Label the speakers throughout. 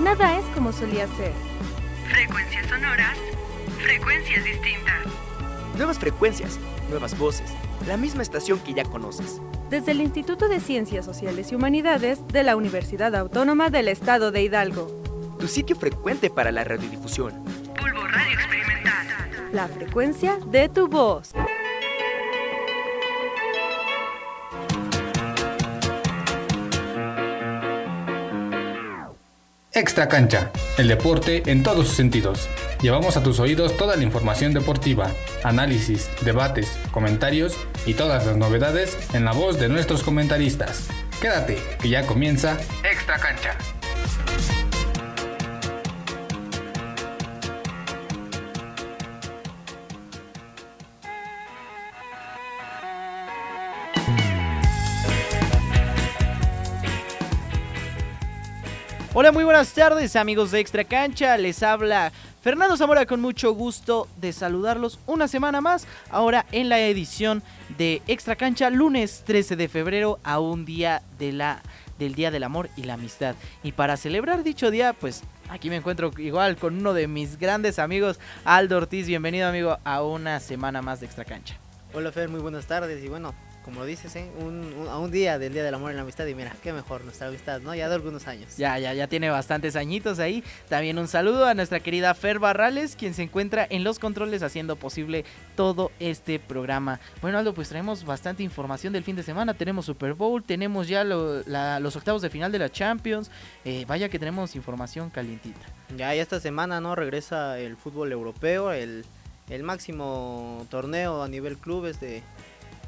Speaker 1: nada es como solía ser.
Speaker 2: Frecuencias sonoras, frecuencias distintas.
Speaker 3: Nuevas frecuencias, nuevas voces, la misma estación que ya conoces.
Speaker 1: Desde el Instituto de Ciencias Sociales y Humanidades de la Universidad Autónoma del Estado de Hidalgo.
Speaker 3: Tu sitio frecuente para la radiodifusión.
Speaker 2: Bulbo Radio Experimental.
Speaker 1: La frecuencia de tu voz.
Speaker 4: Extra Cancha, el deporte en todos sus sentidos. Llevamos a tus oídos toda la información deportiva, análisis, debates, comentarios y todas las novedades en la voz de nuestros comentaristas. Quédate, que ya comienza Extra Cancha.
Speaker 5: Hola, muy buenas tardes amigos de Extra Cancha, les habla Fernando Zamora con mucho gusto de saludarlos una semana más, ahora en la edición de Extra Cancha, lunes 13 de febrero, a un día de la, del Día del Amor y la Amistad. Y para celebrar dicho día, pues aquí me encuentro igual con uno de mis grandes amigos, Aldo Ortiz, bienvenido amigo a una semana más de Extra Cancha.
Speaker 6: Hola Fer, muy buenas tardes y bueno, como lo dices, ¿eh? un, un- a un día del Día del Amor y la Amistad y mira, qué mejor nuestra amistad, ¿no? Ya de algunos años.
Speaker 5: Ya, ya, ya tiene bastantes añitos ahí. También un saludo a nuestra querida Fer Barrales, quien se encuentra en los controles haciendo posible todo este programa. Bueno, Aldo, pues traemos bastante información del fin de semana. Tenemos Super Bowl, tenemos ya lo- la- los octavos de final de la Champions. Eh, vaya que tenemos información calientita.
Speaker 6: Ya, ya esta semana, ¿no? Regresa el fútbol europeo, el, el máximo torneo a nivel clubes de,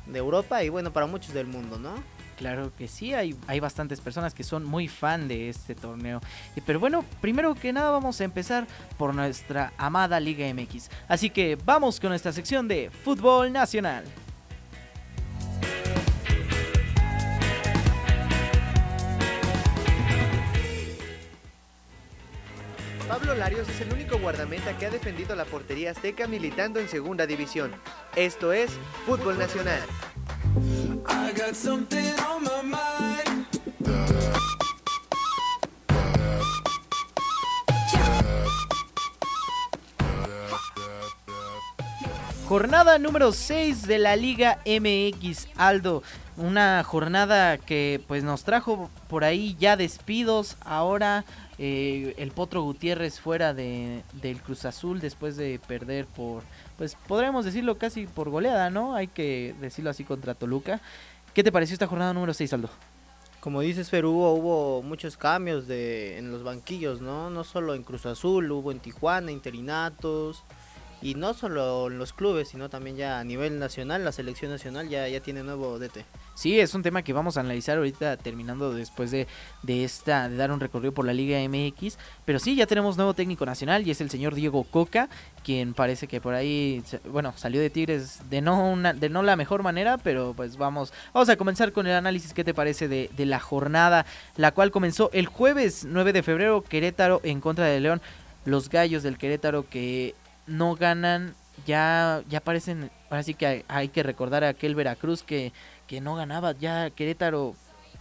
Speaker 6: de Europa y bueno, para muchos del mundo, ¿no?
Speaker 5: Claro que sí, hay, hay bastantes personas que son muy fan de este torneo. Pero bueno, primero que nada vamos a empezar por nuestra amada Liga MX. Así que vamos con nuestra sección de Fútbol Nacional.
Speaker 7: Pablo Larios es el único guardameta que ha defendido la portería azteca militando en segunda división. Esto es Fútbol Nacional.
Speaker 5: Jornada número 6 de la Liga MX, Aldo. Una jornada que pues nos trajo por ahí ya despidos. Ahora eh, el Potro Gutiérrez fuera de, del Cruz Azul después de perder por, pues podremos decirlo casi por goleada, ¿no? Hay que decirlo así contra Toluca. ¿Qué te pareció esta jornada número 6, Aldo?
Speaker 6: Como dices, Fer, hubo, hubo muchos cambios de, en los banquillos, ¿no? No solo en Cruz Azul, hubo en Tijuana, interinatos. Y no solo en los clubes, sino también ya a nivel nacional, la selección nacional ya, ya tiene nuevo DT.
Speaker 5: Sí, es un tema que vamos a analizar ahorita terminando después de, de esta de dar un recorrido por la Liga MX, pero sí ya tenemos nuevo técnico nacional y es el señor Diego Coca, quien parece que por ahí bueno, salió de Tigres de no una, de no la mejor manera, pero pues vamos vamos a comenzar con el análisis qué te parece de, de la jornada, la cual comenzó el jueves 9 de febrero Querétaro en contra de León, los Gallos del Querétaro que no ganan ya ya parecen ahora sí que hay, que recordar a aquel Veracruz que que no ganaba ya Querétaro,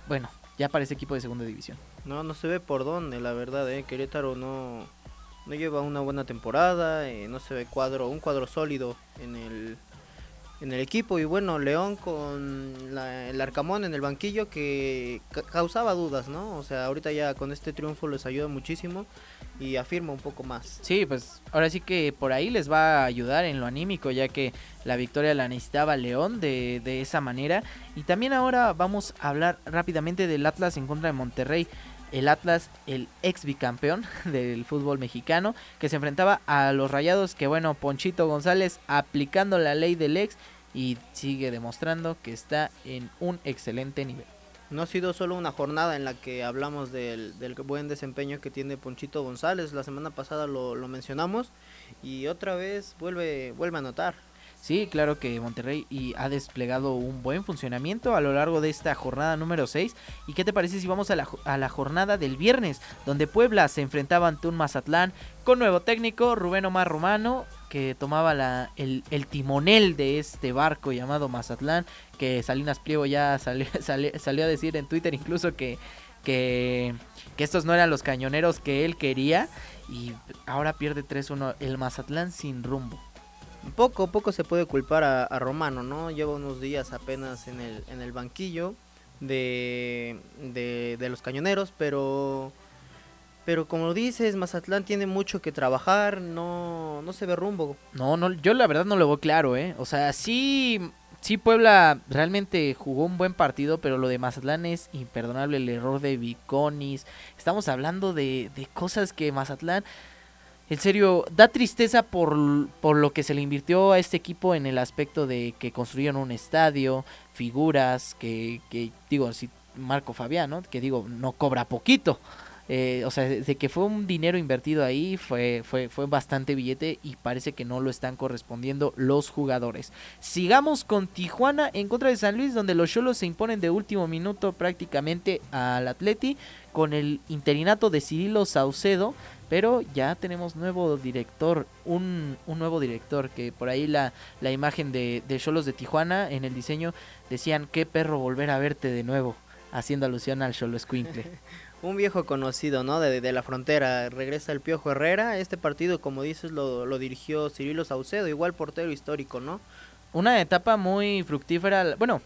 Speaker 5: bueno, ya parece equipo de segunda división.
Speaker 6: No, no se ve por dónde, la verdad, ¿eh? Querétaro no, no lleva una buena temporada, eh, no se ve cuadro, un cuadro sólido en el, en el equipo. Y bueno, León con la- el Arcamón en el banquillo que ca- causaba dudas, ¿no? O sea, ahorita ya con este triunfo les ayuda muchísimo y afirma un poco más.
Speaker 5: Sí, pues ahora sí que por ahí les va a ayudar en lo anímico, ya que la victoria la necesitaba León de, de esa manera. Y también ahora vamos a hablar rápidamente del Atlas en contra de Monterrey. El Atlas, el ex bicampeón del fútbol mexicano, que se enfrentaba a los Rayados, que bueno, Ponchito González aplicando la ley del ex y sigue demostrando que está en un excelente nivel.
Speaker 6: No ha sido solo una jornada en la que hablamos del, del buen desempeño que tiene Ponchito González. La semana pasada lo, lo mencionamos y otra vez vuelve, vuelve a anotar.
Speaker 5: Sí, claro que Monterrey y ha desplegado un buen funcionamiento a lo largo de esta jornada número 6. ¿Y qué te parece si vamos a la, a la jornada del viernes, donde Puebla se enfrentaba ante un Mazatlán con nuevo técnico, Rubén Omar Romano, que tomaba la, el, el timonel de este barco llamado Mazatlán, que Salinas Pliego ya salió, salió, a decir en Twitter incluso que que, estos no eran los cañoneros que él quería y ahora pierde 3-1 el Mazatlán sin rumbo.
Speaker 6: Poco, poco se puede culpar a, a Romano, ¿no? Lleva unos días apenas en el, en el banquillo de, de, de los cañoneros, pero pero como dices, Mazatlán tiene mucho que trabajar, no, no se ve rumbo.
Speaker 5: No, no, yo la verdad no lo veo claro, ¿eh? O sea, sí, sí Puebla realmente jugó un buen partido, pero lo de Mazatlán es imperdonable, el error de Viconis. Estamos hablando de, de cosas que Mazatlán, en serio, da tristeza por, por lo que se le invirtió a este equipo en el aspecto de que construyeron un estadio, figuras, que, que digo, si Marco Fabián, ¿no? Que digo, no cobra poquito. Eh, o sea, de que fue un dinero invertido ahí, fue, fue, fue bastante billete y parece que no lo están correspondiendo los jugadores. Sigamos con Tijuana en contra de San Luis, donde los Cholos se imponen de último minuto prácticamente al Atleti con el interinato de Cirilo Saucedo. Pero ya tenemos nuevo director, un, un nuevo director, que por ahí la, la imagen de Cholos de, Tijuana en el diseño decían, qué perro volver a verte de nuevo, haciendo alusión al Cholo Squinkle.
Speaker 6: un viejo conocido, ¿no? De, de, la frontera. Regresa el Piojo Herrera. Este partido, como dices, lo, lo, dirigió Cirilo Saucedo, igual portero histórico, ¿no?
Speaker 5: Una etapa muy fructífera, bueno,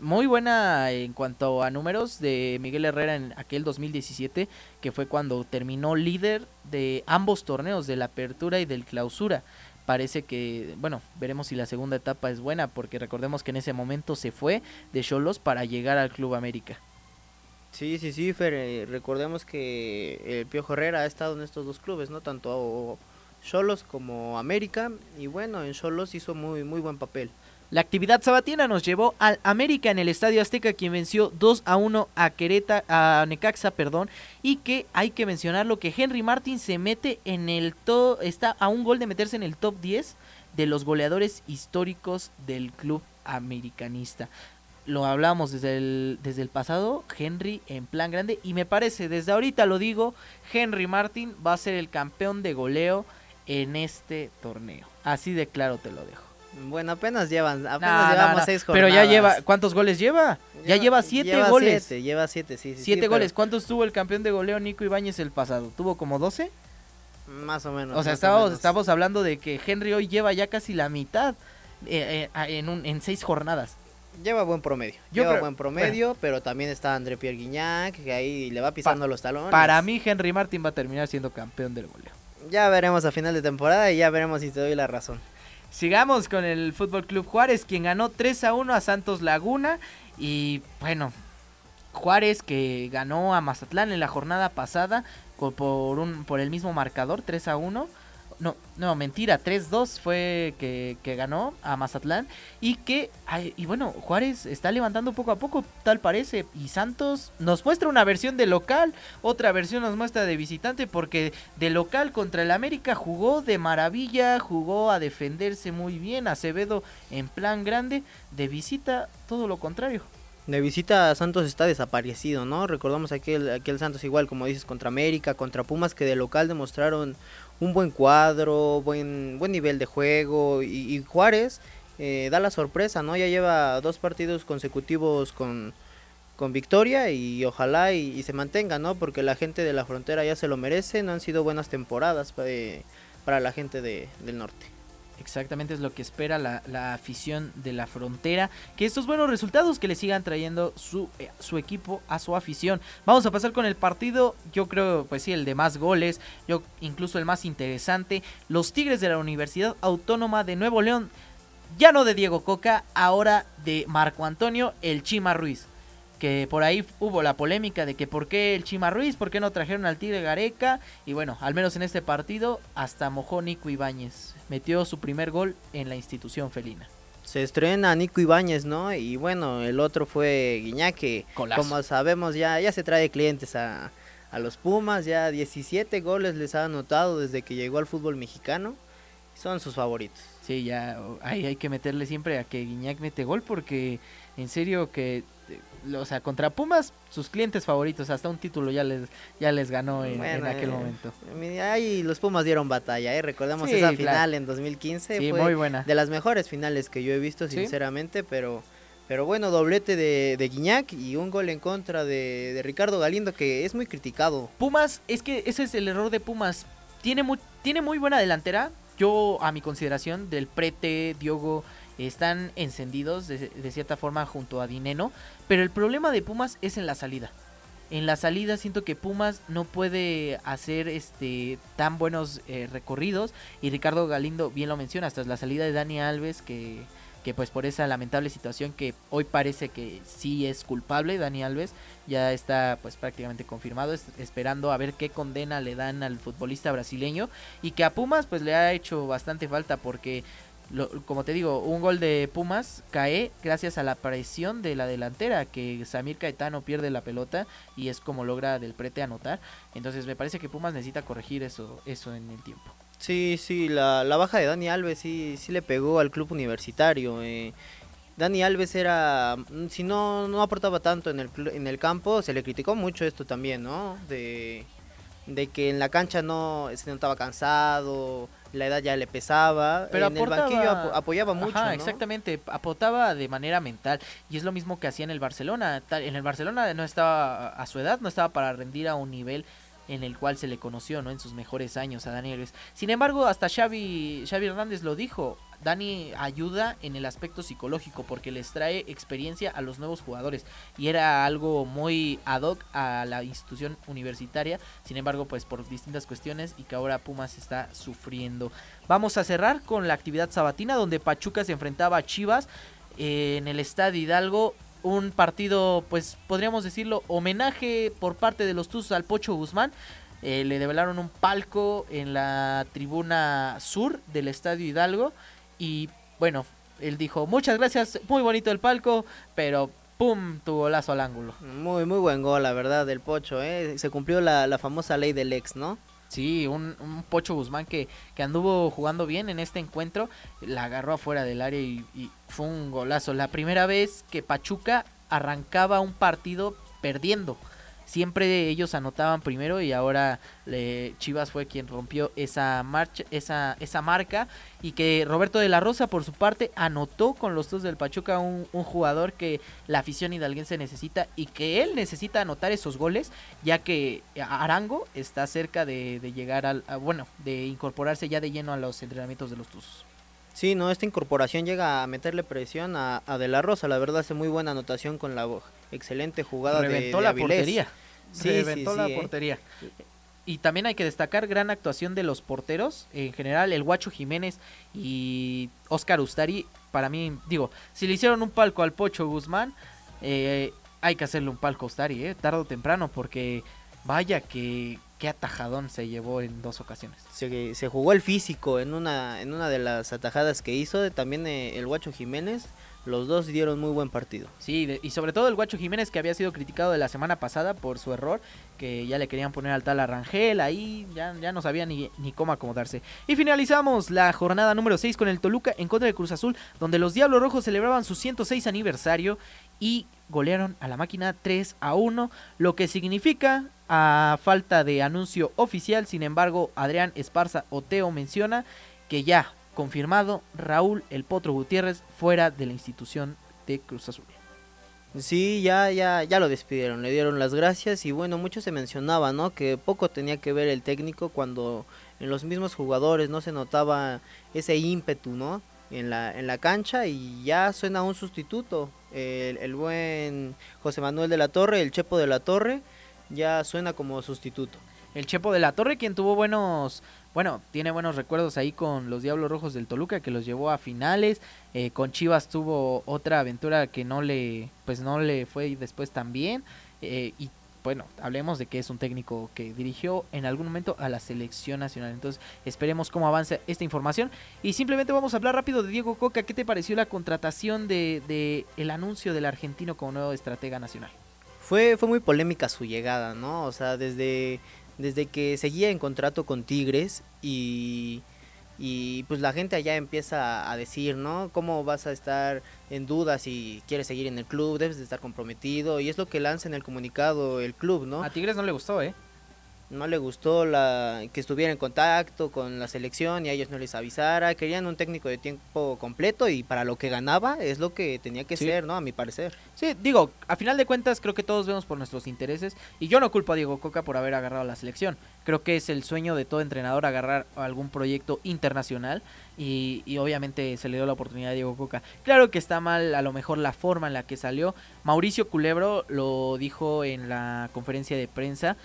Speaker 5: muy buena en cuanto a números de Miguel Herrera en aquel 2017, que fue cuando terminó líder de ambos torneos, de la apertura y del clausura. Parece que, bueno, veremos si la segunda etapa es buena, porque recordemos que en ese momento se fue de Cholos para llegar al Club América.
Speaker 6: Sí, sí, sí, Fer, eh, recordemos que el Piojo Herrera ha estado en estos dos clubes, ¿no? Tanto Cholos como América, y bueno, en Cholos hizo muy, muy buen papel.
Speaker 5: La actividad sabatina nos llevó al América en el Estadio Azteca, quien venció 2 a 1 a Quereta, a Necaxa, perdón, y que hay que mencionarlo que Henry Martin se mete en el top, está a un gol de meterse en el top 10 de los goleadores históricos del club americanista lo hablamos desde el, desde el pasado, Henry en plan grande. Y me parece, desde ahorita lo digo, Henry Martin va a ser el campeón de goleo en este torneo. Así de claro te lo dejo.
Speaker 6: Bueno, apenas llevan, apenas no, llevamos no, no. seis
Speaker 5: jornadas. Pero ya lleva, ¿cuántos goles lleva? Lleva ya lleva siete
Speaker 6: lleva
Speaker 5: goles.
Speaker 6: Siete, lleva siete, sí. sí
Speaker 5: siete
Speaker 6: sí,
Speaker 5: goles. Pero... ¿Cuántos tuvo el campeón de goleo Nico Ibáñez el pasado? ¿Tuvo como doce?
Speaker 6: Más o menos.
Speaker 5: O sea, estábamos, estamos hablando de que Henry hoy lleva ya casi la mitad eh, eh, en, un, en seis jornadas
Speaker 6: lleva buen promedio.
Speaker 5: Yo
Speaker 6: lleva
Speaker 5: creo,
Speaker 6: buen promedio, bueno. pero también está André Pierre Guignac, que ahí le va pisando
Speaker 5: pa
Speaker 6: los talones.
Speaker 5: Para mí, Henry Martin va a terminar siendo campeón del goleo.
Speaker 6: Ya veremos a final de temporada y ya veremos si te doy la razón.
Speaker 5: Sigamos con el Fútbol Club Juárez, quien ganó 3 a 1 a Santos Laguna. Y bueno, Juárez que ganó a Mazatlán en la jornada pasada por, un, por el mismo marcador, 3 a 1 no, no, mentira, 3-2 fue que, que, ganó a Mazatlán y que, ay, y bueno, Juárez está levantando poco a poco, tal parece, y Santos nos muestra una versión de local, otra versión nos muestra de visitante, porque de local contra el América jugó de maravilla, jugó a defenderse muy bien, Acevedo en plan grande, de visita todo lo contrario.
Speaker 6: De visita Santos está desaparecido, ¿no? Recordamos aquel, aquel Santos igual, como dices, contra América, contra Pumas, que de local demostraron un buen cuadro, buen, buen nivel de juego y, Juárez eh, da la sorpresa, ¿no? Ya lleva dos partidos consecutivos con, con victoria y ojalá y, y, se mantenga, ¿no? Porque la gente de la frontera ya se lo merece, no han sido buenas temporadas para, para la gente de, del norte.
Speaker 5: Exactamente es lo que espera la, la, afición de la frontera. Que estos buenos resultados que le sigan trayendo su, eh, su, equipo a su afición. Vamos a pasar con el partido. Yo creo, pues sí, el de más goles. Yo incluso el más interesante. Los Tigres de la Universidad Autónoma de Nuevo León. Ya no de Diego Coca, ahora de Marco Antonio El Chima Ruiz que por ahí hubo la polémica de que por qué el Chima Ruiz, por qué no trajeron al Tigre Gareca, y bueno, al menos en este partido hasta mojó Nico Ibáñez, metió su primer gol en la institución felina.
Speaker 6: Se estrena Nico Ibáñez, ¿no? Y bueno, el otro fue Guiñac, que
Speaker 5: Colazo.
Speaker 6: como sabemos ya, ya se trae clientes a, a los Pumas, ya 17 goles les ha anotado desde que llegó al fútbol mexicano, son sus favoritos.
Speaker 5: Sí, ya hay, hay que meterle siempre a que Guiñac mete gol porque en serio que o sea, contra Pumas, sus clientes favoritos, hasta un título ya les, ya les ganó en, bueno, en aquel
Speaker 6: eh,
Speaker 5: momento.
Speaker 6: Ahí los Pumas dieron batalla, ¿eh? recordamos sí, esa final en 2015,
Speaker 5: sí,
Speaker 6: fue
Speaker 5: muy buena.
Speaker 6: de las mejores finales que yo he visto, sinceramente, ¿Sí? pero Pero bueno, doblete de, de Guiñac y un gol en contra de, de Ricardo Galindo que es muy criticado.
Speaker 5: Pumas, es que ese es el error de Pumas. Tiene muy, tiene muy buena delantera. Yo, a mi consideración, del Prete, Diogo, están encendidos de, de cierta forma junto a Dineno. Pero el problema de Pumas es en la salida. En la salida siento que Pumas no puede hacer este tan buenos eh, recorridos. Y Ricardo Galindo, bien lo menciona, hasta la salida de Dani Alves, que, que pues por esa lamentable situación que hoy parece que sí es culpable, Dani Alves ya está pues prácticamente confirmado, es- esperando a ver qué condena le dan al futbolista brasileño. Y que a Pumas pues le ha hecho bastante falta porque lo- como te digo, un gol de Pumas cae gracias a la presión de la delantera, que Samir Caetano pierde la pelota y es como logra del prete anotar. Entonces me parece que Pumas necesita corregir eso, eso en el tiempo.
Speaker 6: Sí, sí, la, la baja de Dani Alves sí, sí le pegó al club universitario. eh. Dani Alves era, mm, si no, no aportaba tanto en el, en el campo, se le criticó mucho esto también, ¿no? De, de que en la cancha no se notaba cansado, la edad ya le pesaba,
Speaker 5: Pero
Speaker 6: en
Speaker 5: aportaba-
Speaker 6: el banquillo apo- apoyaba mucho,
Speaker 5: Ajá,
Speaker 6: ¿no?
Speaker 5: exactamente, aportaba de manera mental y es lo mismo que hacía en el Barcelona. En el Barcelona no estaba a su edad, no estaba para rendir a un nivel en el cual se le conoció, ¿no? En sus mejores años a Dani Alves. Sin embargo, hasta Xavi, Xavi Hernández lo dijo, Dani ayuda en el aspecto psicológico porque les trae experiencia a los nuevos jugadores y era algo muy ad hoc a la institución universitaria. Sin embargo, pues por distintas cuestiones y que ahora Pumas está sufriendo. Vamos a cerrar con la actividad sabatina donde Pachuca se enfrentaba a Chivas eh, en el Estadio Hidalgo. Un partido, pues podríamos decirlo, homenaje por parte de los Tuzos al Pocho Guzmán. Eh, le develaron un palco en la tribuna sur del Estadio Hidalgo. Y bueno, él dijo, muchas gracias, muy bonito el palco, pero ¡pum! tu golazo al ángulo.
Speaker 6: Muy, muy buen gol, la verdad, del Pocho, ¿eh? Se cumplió la, la famosa ley del ex, ¿no?
Speaker 5: Sí, un, un Pocho Guzmán que, que anduvo jugando bien en este encuentro, la agarró afuera del área y, y fue un golazo. La primera vez que Pachuca arrancaba un partido perdiendo. Siempre ellos anotaban primero y ahora eh, Chivas fue quien rompió esa marcha, esa, esa marca y que Roberto de la Rosa por su parte anotó con los dos del Pachuca un, un jugador que la afición hidalguense necesita y que él necesita anotar esos goles ya que Arango está cerca de, llegar al, bueno, de incorporarse ya de lleno a los entrenamientos de los Tuzos.
Speaker 6: Sí, no, esta incorporación llega a meterle presión a, a De La Rosa, la verdad hace muy buena anotación con la excelente jugada de-
Speaker 5: Reventó
Speaker 6: de,
Speaker 5: la
Speaker 6: Avilés.
Speaker 5: portería.
Speaker 6: Sí,
Speaker 5: Reventó
Speaker 6: sí,
Speaker 5: la
Speaker 6: sí, ¿eh?
Speaker 5: portería. Y también hay que destacar gran actuación de los porteros. En general, el Guacho Jiménez y Oscar Ustari. Para mí, digo, si le hicieron un palco al Pocho Guzmán, eh, hay que hacerle un palco a Ustari, eh, tarde o temprano, porque vaya que qué atajadón se llevó en dos ocasiones.
Speaker 6: Se, se jugó el físico en una, en una de las atajadas que hizo, también eh, el Guacho Jiménez, los dos dieron muy buen partido.
Speaker 5: Sí, y sobre todo el Guacho Jiménez que había sido criticado de la semana pasada por su error, que ya le querían poner al tal Arrangel, ahí ya, ya no sabía ni, ni cómo acomodarse. Y finalizamos la jornada número 6 con el Toluca en contra de Cruz Azul, donde los Diablos Rojos celebraban su 106 aniversario y golearon a la máquina 3 a 1, lo que significa a falta de anuncio oficial, sin embargo, Adrián Esparza Oteo menciona que ya confirmado Raúl El Potro Gutiérrez fuera de la institución de Cruz Azul.
Speaker 6: Sí, ya, ya, ya lo despidieron, le dieron las gracias y bueno, mucho se mencionaba, ¿no? Que poco tenía que ver el técnico cuando en los mismos jugadores no se notaba ese ímpetu, ¿no? En la, en la cancha y ya suena un sustituto. El, el buen José Manuel de la Torre, el Chepo de la Torre, ya suena como sustituto.
Speaker 5: El Chepo de la Torre, quien tuvo buenos, bueno, tiene buenos recuerdos ahí con los Diablos Rojos del Toluca, que los llevó a finales. Eh, con Chivas tuvo otra aventura que no le, pues no le fue después tan bien. Eh, y bueno, hablemos de que es un técnico que dirigió en algún momento a la selección nacional. Entonces, esperemos cómo avanza esta información. Y simplemente vamos a hablar rápido de Diego Coca. ¿Qué te pareció la contratación de, de el anuncio del argentino como nuevo estratega nacional?
Speaker 6: Fue, fue muy polémica su llegada, ¿no? O sea, desde, desde que seguía en contrato con Tigres y, y pues la gente allá empieza a decir, ¿no? ¿Cómo vas a estar en duda si quieres seguir en el club? Debes de estar comprometido y es lo que lanza en el comunicado el club, ¿no?
Speaker 5: A Tigres no le gustó, ¿eh?
Speaker 6: No le gustó la que estuviera en contacto con la selección y a ellos no les avisara. Querían un técnico de tiempo completo y para lo que ganaba es lo que tenía que
Speaker 5: Sí.
Speaker 6: ser, ¿no? A mi parecer.
Speaker 5: Sí, digo, a final de cuentas creo que todos vemos por nuestros intereses y yo no culpo a Diego Coca por haber agarrado la selección. Creo que es el sueño de todo entrenador agarrar algún proyecto internacional y, y obviamente se le dio la oportunidad a Diego Coca. Claro que está mal a lo mejor la forma en la que salió. Mauricio Culebro lo dijo en la conferencia de prensa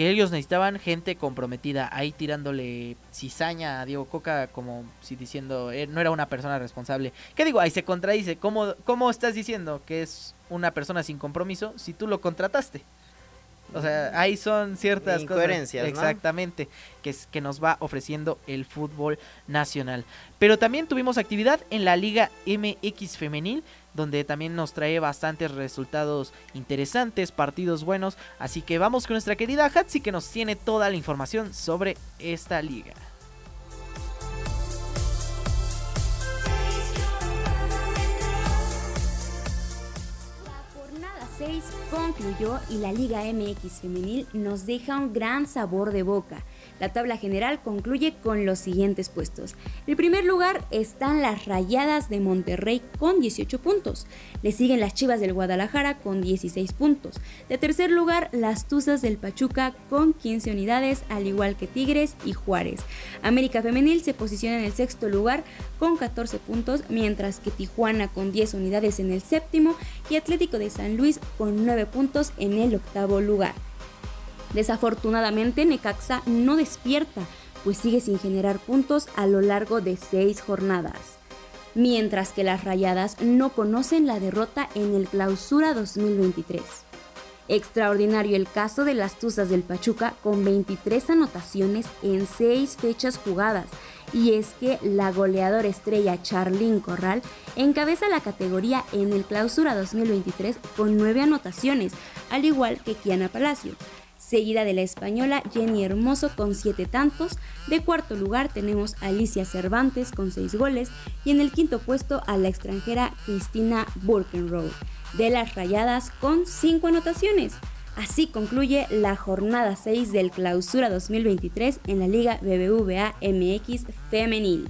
Speaker 5: que ellos necesitaban gente comprometida, ahí tirándole cizaña a Diego Coca como si diciendo eh, no era una persona responsable. ¿Qué digo? Ahí se contradice. ¿Cómo, ¿Cómo estás diciendo que es una persona sin compromiso si tú lo contrataste? O sea, ahí son ciertas
Speaker 6: Incoherencias,
Speaker 5: cosas.
Speaker 6: ¿no?
Speaker 5: Exactamente, que, es, que nos va ofreciendo el fútbol nacional. Pero también tuvimos actividad en la Liga MX Femenil, donde también nos trae bastantes resultados interesantes, partidos buenos. Así que vamos con nuestra querida Hatsi, que nos tiene toda la información sobre esta liga.
Speaker 8: La jornada 6 concluyó y la Liga MX femenil nos deja un gran sabor de boca. La tabla general concluye con los siguientes puestos. En primer lugar están las Rayadas de Monterrey con 18 puntos. Le siguen las Chivas del Guadalajara con 16 puntos. De tercer lugar, las Tuzas del Pachuca con 15 unidades, al igual que Tigres y Juárez. América Femenil se posiciona en el sexto lugar con 14 puntos, mientras que Tijuana con 10 unidades en el séptimo y Atlético de San Luis con 9 puntos en el octavo lugar. Desafortunadamente, Necaxa no despierta, pues sigue sin generar puntos a lo largo de seis jornadas. Mientras que las Rayadas no conocen la derrota en el Clausura 2023. Extraordinario el caso de las Tuzas del Pachuca con 23 anotaciones en 6 fechas jugadas. Y es que la goleadora estrella Charlyn Corral encabeza la categoría en el Clausura 2023 con 9 anotaciones, al igual que Kiana Palacio seguida de la española Jenny Hermoso con 7 tantos. De cuarto lugar tenemos a Alicia Cervantes con 6 goles y en el quinto puesto a la extranjera Cristina Burkenrow de las Rayadas con 5 anotaciones. Así concluye la jornada 6 del Clausura 2023 en la Liga BBVA MX Femenil.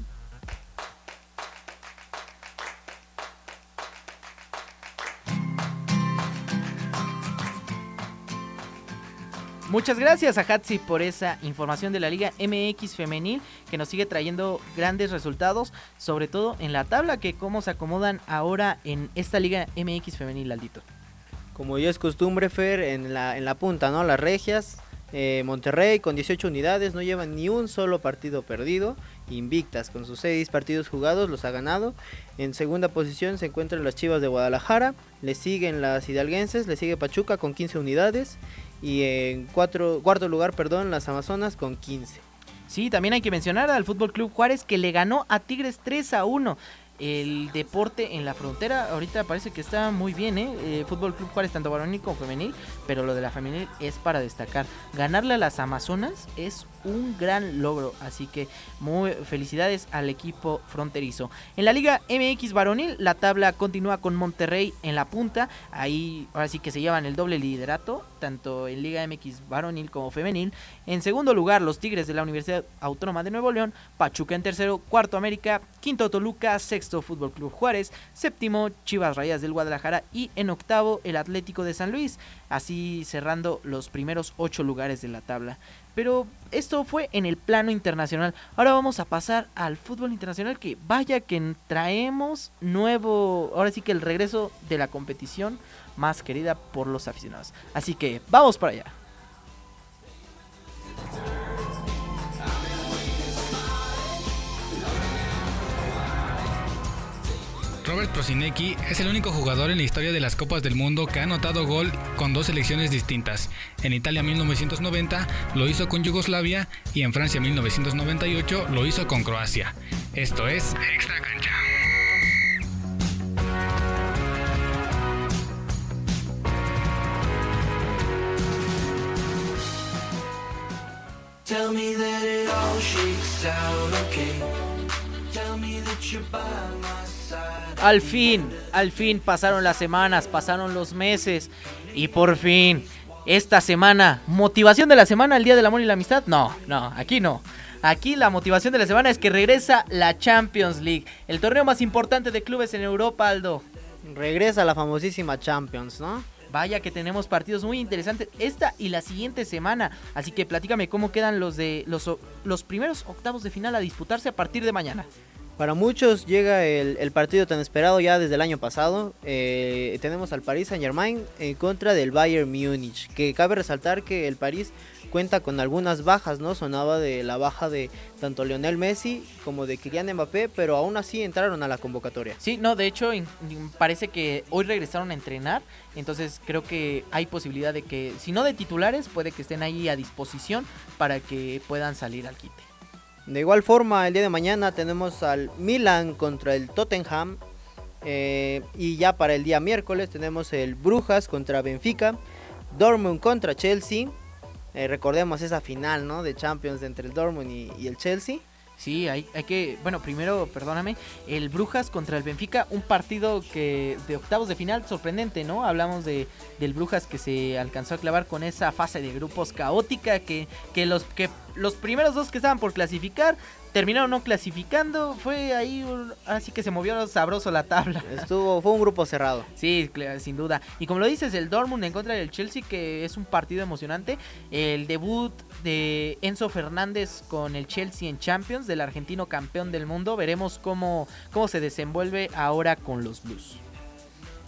Speaker 5: Muchas gracias a Hatsi por esa información de la Liga MX femenil que nos sigue trayendo grandes resultados, sobre todo en la tabla que cómo se acomodan ahora en esta Liga MX femenil, Aldito.
Speaker 6: Como ya es costumbre, Fer, en la, en la punta, ¿no? Las regias, eh, Monterrey con 18 unidades, no llevan ni un solo partido perdido. Invictas, con sus 6 partidos jugados, los ha ganado. En segunda posición se encuentran las Chivas de Guadalajara. Le siguen las Hidalguenses, le sigue Pachuca con 15 unidades. Y en cuatro, cuarto lugar, perdón, las Amazonas con 15.
Speaker 5: Sí, también hay que mencionar al Fútbol Club Juárez que le ganó a Tigres 3 a 1. El deporte en la frontera ahorita parece que está muy bien, ¿eh? Eh, Fútbol Club Juárez, tanto varonil como femenil, pero lo de la femenil es para destacar. Ganarle a las Amazonas es un gran logro, así que muy felicidades al equipo fronterizo. En la Liga MX varonil, la tabla continúa con Monterrey en la punta, ahí ahora sí que se llevan el doble liderato, tanto en Liga MX varonil como femenil. En segundo lugar, los Tigres de la Universidad Autónoma de Nuevo León, Pachuca en tercero, cuarto América, quinto Toluca, sexto Fútbol Club Juárez, séptimo Chivas Rayas del Guadalajara y en octavo el Atlético de San Luis, así cerrando los primeros ocho lugares de la tabla. Pero esto fue en el plano internacional. Ahora vamos a pasar al fútbol internacional que vaya que traemos nuevo, ahora sí que el regreso de la competición más querida por los aficionados. Así que vamos para allá.
Speaker 4: Robert Prosinecki es el único jugador en la historia de las Copas del Mundo que ha anotado gol con dos selecciones distintas. En Italia 1990 lo hizo con Yugoslavia y en Francia 1998 lo hizo con Croacia. Esto es Extra Cancha.
Speaker 5: Al fin, al fin pasaron las semanas, pasaron los meses y por fin esta semana. ¿Motivación de la semana, el Día del Amor y la Amistad? No, no, aquí no. Aquí la motivación de la semana es que regresa la Champions League, el torneo más importante de clubes en Europa, Aldo.
Speaker 6: Regresa la famosísima Champions, ¿no?
Speaker 5: Vaya que tenemos partidos muy interesantes esta y la siguiente semana. Así que platícame cómo quedan los de los, los primeros octavos de final a disputarse a partir de mañana.
Speaker 6: Para muchos llega el, el partido tan esperado ya desde el año pasado. Eh, tenemos al Paris Saint Germain en contra del Bayern Múnich. Que cabe resaltar que el París cuenta con algunas bajas, ¿no? Sonaba de la baja de tanto Lionel Messi como de Kylian Mbappé, pero aún así entraron a la convocatoria.
Speaker 5: Sí, no, de hecho parece que hoy regresaron a entrenar, entonces creo que hay posibilidad de que, si no de titulares, puede que estén ahí a disposición para que puedan salir al quite.
Speaker 6: De igual forma, el día de mañana tenemos al Milan contra el Tottenham. eh, y ya para el día miércoles tenemos el Brujas contra Benfica. Dortmund contra Chelsea. Eh, recordemos esa final ¿no? de Champions entre el Dortmund y, y el Chelsea.
Speaker 5: Sí, hay, hay que, bueno, primero, perdóname, el Brujas contra el Benfica, un partido que de octavos de final sorprendente, ¿no? Hablamos de del Brujas que se alcanzó a clavar con esa fase de grupos caótica que, que los que los primeros dos que estaban por clasificar terminaron no clasificando, fue ahí un- así que se movió sabroso la tabla.
Speaker 6: Estuvo, fue un grupo cerrado.
Speaker 5: Sí, sin duda. Y como lo dices, el Dortmund en contra del Chelsea, que es un partido emocionante. El debut de Enzo Fernández con el Chelsea en Champions, del argentino campeón del mundo. Veremos cómo, cómo se desenvuelve ahora con los Blues.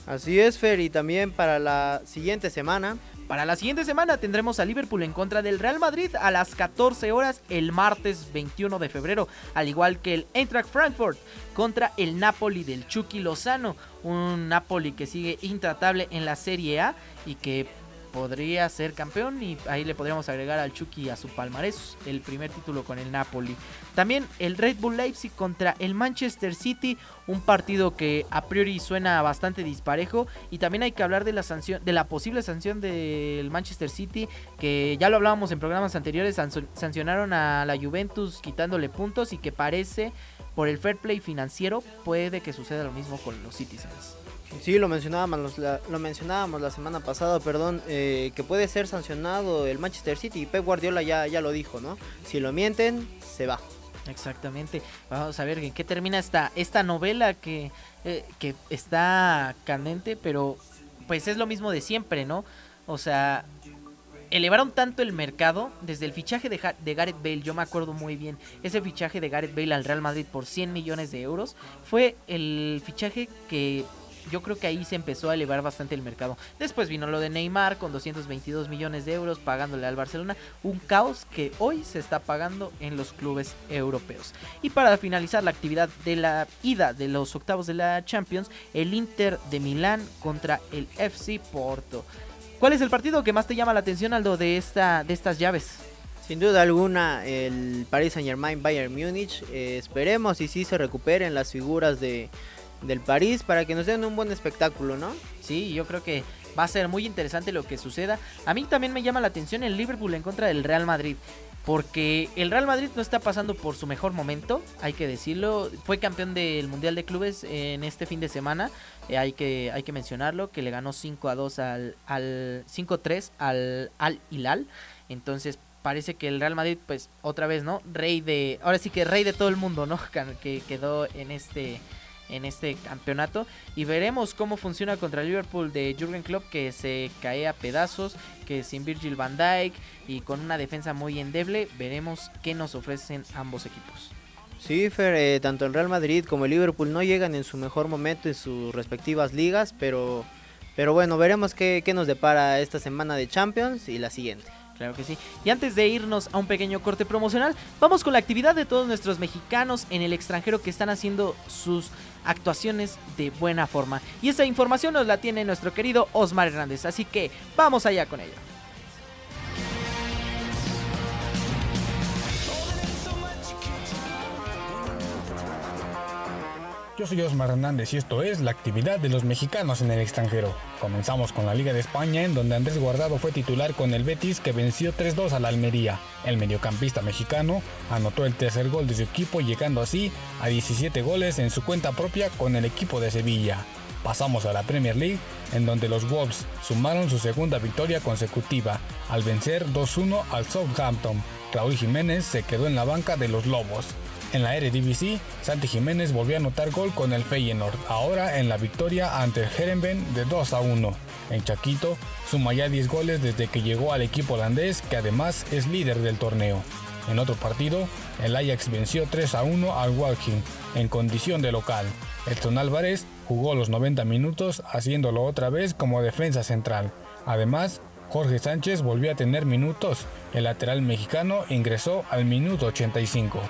Speaker 6: Así es, Fer, y también para la siguiente semana.
Speaker 5: Para la siguiente semana tendremos a Liverpool en contra del Real Madrid a las 14 horas el martes 21 de febrero, al igual que el Eintracht Frankfurt contra el Napoli del Chucky Lozano, un Napoli que sigue intratable en la Serie A y que podría ser campeón y ahí le podríamos agregar al Chucky a su palmarés el primer título con el Napoli. También el Red Bull Leipzig contra el Manchester City, un partido que a priori suena bastante disparejo y también hay que hablar de la sanción de la posible sanción del Manchester City que ya lo hablábamos en programas anteriores sancionaron a la Juventus quitándole puntos y que parece por el fair play financiero puede que suceda lo mismo con los Citizens.
Speaker 6: Sí, lo mencionábamos la, lo mencionábamos la semana pasada, perdón, eh, que puede ser sancionado el Manchester City. Pep Guardiola ya, ya lo dijo, ¿no? Si lo mienten, se va.
Speaker 5: Exactamente. Vamos a ver en qué termina esta, esta novela que, eh, que está candente, pero pues es lo mismo de siempre, ¿no? O sea, elevaron tanto el mercado desde el fichaje de, de Gareth Bale, yo me acuerdo muy bien, ese fichaje de Gareth Bale al Real Madrid por 100 millones de euros fue el fichaje que yo creo que ahí se empezó a elevar bastante el mercado. Después vino lo de Neymar con 222 millones de euros pagándole al Barcelona, un caos que hoy se está pagando en los clubes europeos. Y para finalizar la actividad de la ida de los octavos de la Champions, el Inter de Milán contra el FC Porto. ¿Cuál es el partido que más te llama la atención, Aldo, de, esta, de estas llaves?
Speaker 6: Sin duda alguna, el Paris Saint Germain Bayern Múnich. eh, esperemos y sí se recuperen las figuras de, del París para que nos den un buen espectáculo, ¿no?
Speaker 5: Sí, yo creo que va a ser muy interesante lo que suceda. A mí también me llama la atención el Liverpool en contra del Real Madrid. Porque el Real Madrid no está pasando por su mejor momento, hay que decirlo. Fue campeón del Mundial de Clubes en este fin de semana. eh, hay, que, hay que mencionarlo, que le ganó 5 a 2 al, al 5-3 al, al Hilal. Entonces parece que el Real Madrid, pues otra vez, ¿no? Rey de... Ahora sí que rey de todo el mundo, ¿no? Que quedó en este en este campeonato y veremos cómo funciona contra el Liverpool de Jurgen Klopp que se cae a pedazos, que sin Virgil van Dijk y con una defensa muy endeble, veremos qué nos ofrecen ambos equipos.
Speaker 6: Sí, Fer, eh, tanto el Real Madrid como el Liverpool no llegan en su mejor momento en sus respectivas ligas, pero, pero bueno, veremos qué, qué nos depara esta semana de Champions y la siguiente.
Speaker 5: Claro que sí. Y antes de irnos a un pequeño corte promocional, vamos con la actividad de todos nuestros mexicanos en el extranjero que están haciendo sus actuaciones de buena forma. Y esa información nos la tiene nuestro querido Osmar Hernández, así que vamos allá con ella.
Speaker 4: Yo soy Osmar Hernández y esto es la actividad de los mexicanos en el extranjero. Comenzamos con la Liga de España en donde Andrés Guardado fue titular con el Betis que venció 3-2 a la Almería. El mediocampista mexicano anotó el tercer gol de su equipo llegando así a 17 goles en su cuenta propia con el equipo de Sevilla. Pasamos a la Premier League, en donde los Wolves sumaron su segunda victoria consecutiva al vencer 2-1 al Southampton. Raúl Jiménez se quedó en la banca de los Lobos. En la Eredivisie, Santi Jiménez volvió a anotar gol con el Feyenoord, ahora en la victoria ante el Herenveen de 2 a 1. En Chaquito, suma ya 10 goles desde que llegó al equipo holandés, que además es líder del torneo. En otro partido, el Ajax venció 3 a 1 al Walking, en condición de local. Edson Álvarez jugó los 90 minutos, haciéndolo otra vez como defensa central. Además, Jorge Sánchez volvió a tener minutos. El lateral mexicano ingresó al minuto 85.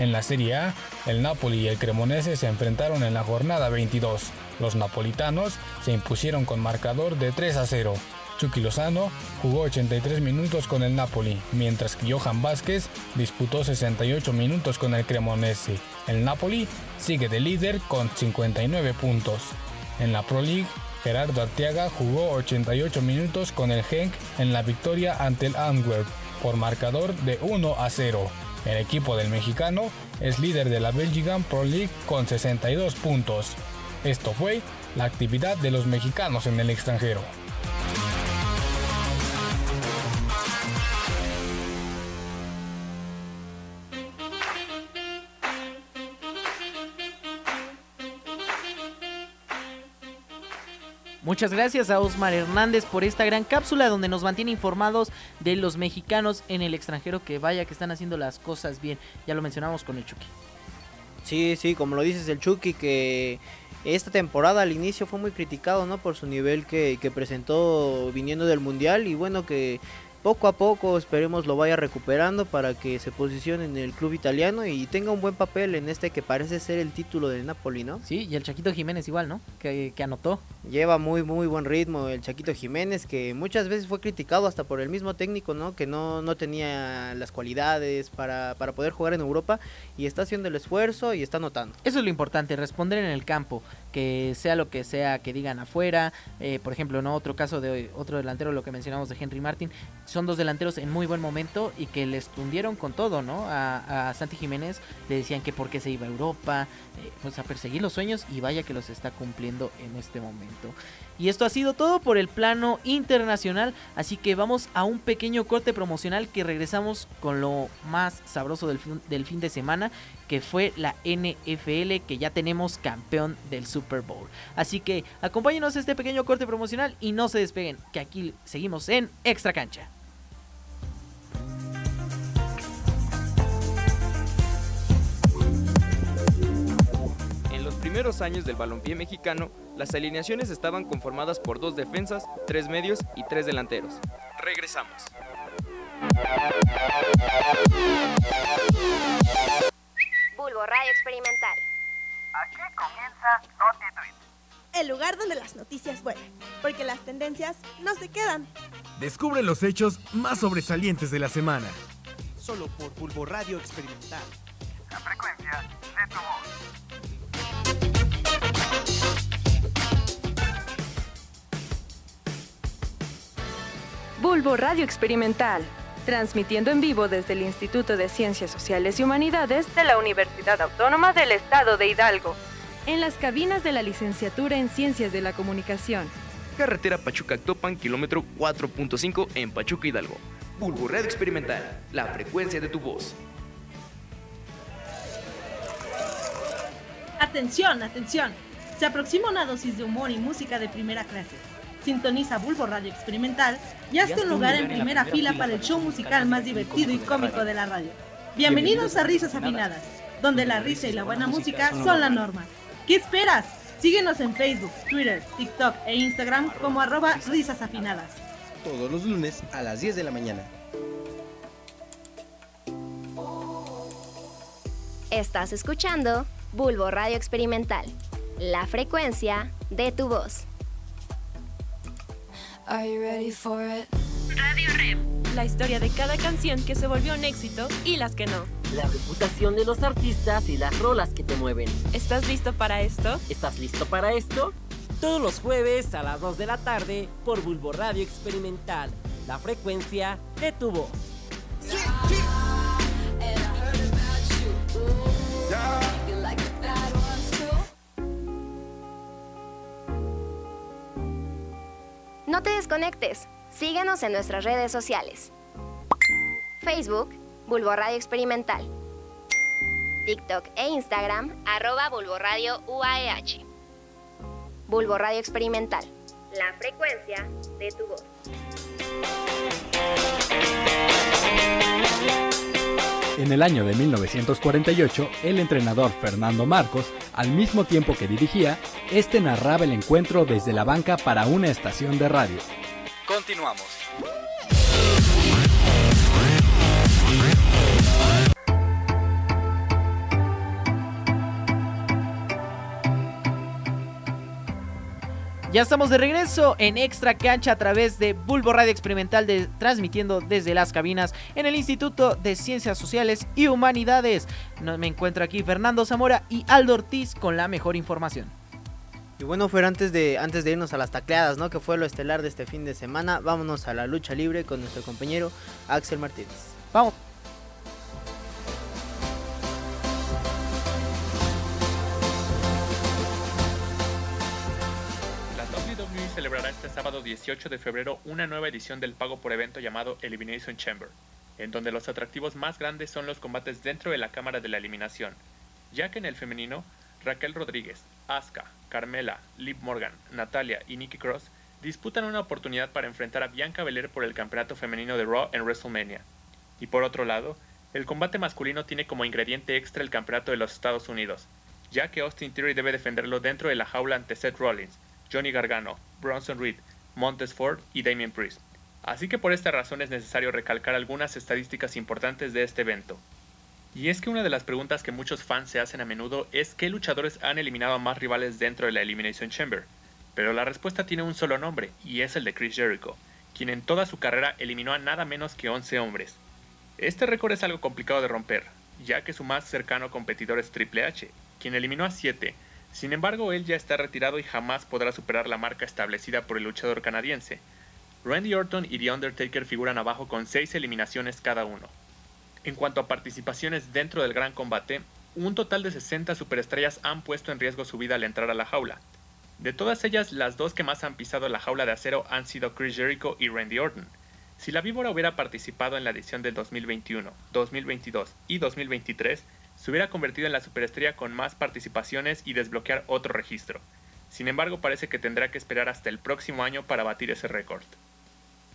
Speaker 4: En la Serie A, el Napoli y el Cremonese se enfrentaron en la jornada 22. Los napolitanos se impusieron con marcador de 3 a 0. Chucky Lozano jugó 83 minutos con el Napoli, mientras que Johan Vázquez disputó 68 minutos con el Cremonese. El Napoli sigue de líder con 59 puntos. En la Pro League, Gerardo Arteaga jugó 88 minutos con el Genk en la victoria ante el Antwerp por marcador de 1 a 0. El equipo del mexicano es líder de la Belgian Pro League con 62 puntos. Esto fue la actividad de los mexicanos en el extranjero.
Speaker 5: Muchas gracias a Osmar Hernández por esta gran cápsula donde nos mantiene informados de los mexicanos en el extranjero que vaya que están haciendo las cosas bien. Ya lo mencionamos con el Chucky.
Speaker 6: Sí, sí, como lo dices el Chucky, que esta temporada al inicio fue muy criticado, ¿no? Por su nivel que, que presentó viniendo del Mundial y bueno, que poco a poco esperemos lo vaya recuperando para que se posicione en el club italiano y tenga un buen papel en este que parece ser el título del Napoli, ¿no?
Speaker 5: Sí, y el Chaquito Jiménez igual, ¿no? Que, que anotó.
Speaker 6: Lleva muy muy buen ritmo el Chaquito Jiménez que muchas veces fue criticado hasta por el mismo técnico, ¿no? Que no, no tenía las cualidades para, para poder jugar en Europa y está haciendo el esfuerzo y está anotando.
Speaker 5: Eso es lo importante, responder en el campo, que sea lo que sea que digan afuera. Eh, por ejemplo, no otro caso de otro delantero, lo que mencionamos de Henry Martin, son dos delanteros en muy buen momento y que les tundieron con todo, ¿no? A, Santi Jiménez le decían que por qué se iba a Europa, eh, pues a perseguir los sueños y vaya que los está cumpliendo en este momento. Y esto ha sido todo por el plano internacional, así que vamos a un pequeño corte promocional que regresamos con lo más sabroso del fin de semana, que fue la NFL, que ya tenemos campeón del Super Bowl. Así que acompáñenos a este pequeño corte promocional y no se despeguen, que aquí seguimos en Extra Cancha.
Speaker 3: Primeros años del balompié mexicano, las alineaciones estaban conformadas por dos defensas, tres medios y tres delanteros. Regresamos.
Speaker 9: Bulbo Radio Experimental.
Speaker 10: Aquí comienza Noti.
Speaker 11: El lugar donde las noticias vuelan, porque las tendencias no se quedan.
Speaker 12: Descubre los hechos más sobresalientes de la semana.
Speaker 13: Solo por Bulbo Radio Experimental.
Speaker 10: La frecuencia de tu voz.
Speaker 1: Bulbo Radio Experimental, transmitiendo en vivo desde el Instituto de Ciencias Sociales y Humanidades de la Universidad Autónoma del Estado de Hidalgo, en las cabinas de la licenciatura en Ciencias de la Comunicación.
Speaker 3: Carretera Pachuca-Actopan, kilómetro 4.5 en Pachuca, Hidalgo. Bulbo Radio Experimental, la frecuencia de tu voz.
Speaker 14: Atención, atención. Se aproxima una dosis de humor y música de primera clase. Sintoniza Bulbo Radio Experimental y hazte un lugar en primera fila para el show musical más divertido y cómico de la radio. Bienvenidos a Risas Afinadas, donde la risa y la buena música son la norma. ¿Qué esperas? Síguenos en Facebook, Twitter, TikTok e Instagram como arroba risas afinadas.
Speaker 13: Todos los lunes a las 10 de la mañana.
Speaker 9: Estás escuchando Bulbo Radio Experimental, la frecuencia de tu voz.
Speaker 2: Radio Rep.
Speaker 1: La historia de cada canción que se volvió un éxito y las que no.
Speaker 15: La reputación de los artistas y las rolas que te mueven.
Speaker 1: ¿Estás listo para esto?
Speaker 15: ¿Estás listo para esto? Todos los jueves a las 2 de la tarde por Bulbo Radio Experimental, la frecuencia de tu voz.
Speaker 9: No te desconectes. Síguenos en nuestras redes sociales. Facebook, Bulbo Radio Experimental. TikTok e Instagram, arroba Bulbo Radio UAEH. Bulbo Radio Experimental. La frecuencia de tu voz.
Speaker 16: En el año de 1948, el entrenador Fernando Marcos, al mismo tiempo que dirigía, este narraba el encuentro desde la banca para una estación de radio. Continuamos.
Speaker 5: Ya estamos de regreso en Extra Cancha a través de Bulbo Radio Experimental, de, transmitiendo desde las cabinas en el Instituto de Ciencias Sociales y Humanidades. No, me encuentro aquí Fernando Zamora y Aldo Ortiz con la mejor información.
Speaker 6: Y bueno, Fer, antes de, antes de irnos a las tacleadas, ¿no? Que fue lo estelar de este fin de semana, vámonos a la lucha libre con nuestro compañero Axel Martínez.
Speaker 5: Vamos.
Speaker 17: Celebrará este sábado 18 de febrero una nueva edición del pago por evento llamado Elimination Chamber, en donde los atractivos más grandes son los combates dentro de la cámara de la eliminación, ya que en el femenino, Raquel Rodríguez, Asuka, Carmela, Liv Morgan, Natalia y Nikki Cross disputan una oportunidad para enfrentar a Bianca Belair por el campeonato femenino de Raw en WrestleMania. Y por otro lado, el combate masculino tiene como ingrediente extra el campeonato de los Estados Unidos, ya que Austin Theory debe defenderlo dentro de la jaula ante Seth Rollins, Johnny Gargano, Bronson Reed, Montes Ford y Damien Priest. Así que por esta razón es necesario recalcar algunas estadísticas importantes de este evento. Y es que una de las preguntas que muchos fans se hacen a menudo es qué luchadores han eliminado a más rivales dentro de la Elimination Chamber. Pero la respuesta tiene un solo nombre, y es el de Chris Jericho, quien en toda su carrera eliminó a nada menos que 11 hombres. Este récord es algo complicado de romper, ya que su más cercano competidor es Triple H, quien eliminó a 7, sin embargo él ya está retirado y jamás podrá superar la marca establecida por el luchador canadiense. Randy Orton y The Undertaker figuran abajo con 6 eliminaciones cada uno. En cuanto a participaciones dentro del gran combate, un total de 60 superestrellas han puesto en riesgo su vida al entrar a la jaula. De todas ellas, las dos que más han pisado la jaula de acero han sido Chris Jericho y Randy Orton. Si la víbora hubiera participado en la edición del 2021, 2022 y 2023, se hubiera convertido en la superestrella con más participaciones y desbloquear otro registro. Sin embargo, parece que tendrá que esperar hasta el próximo año para batir ese récord.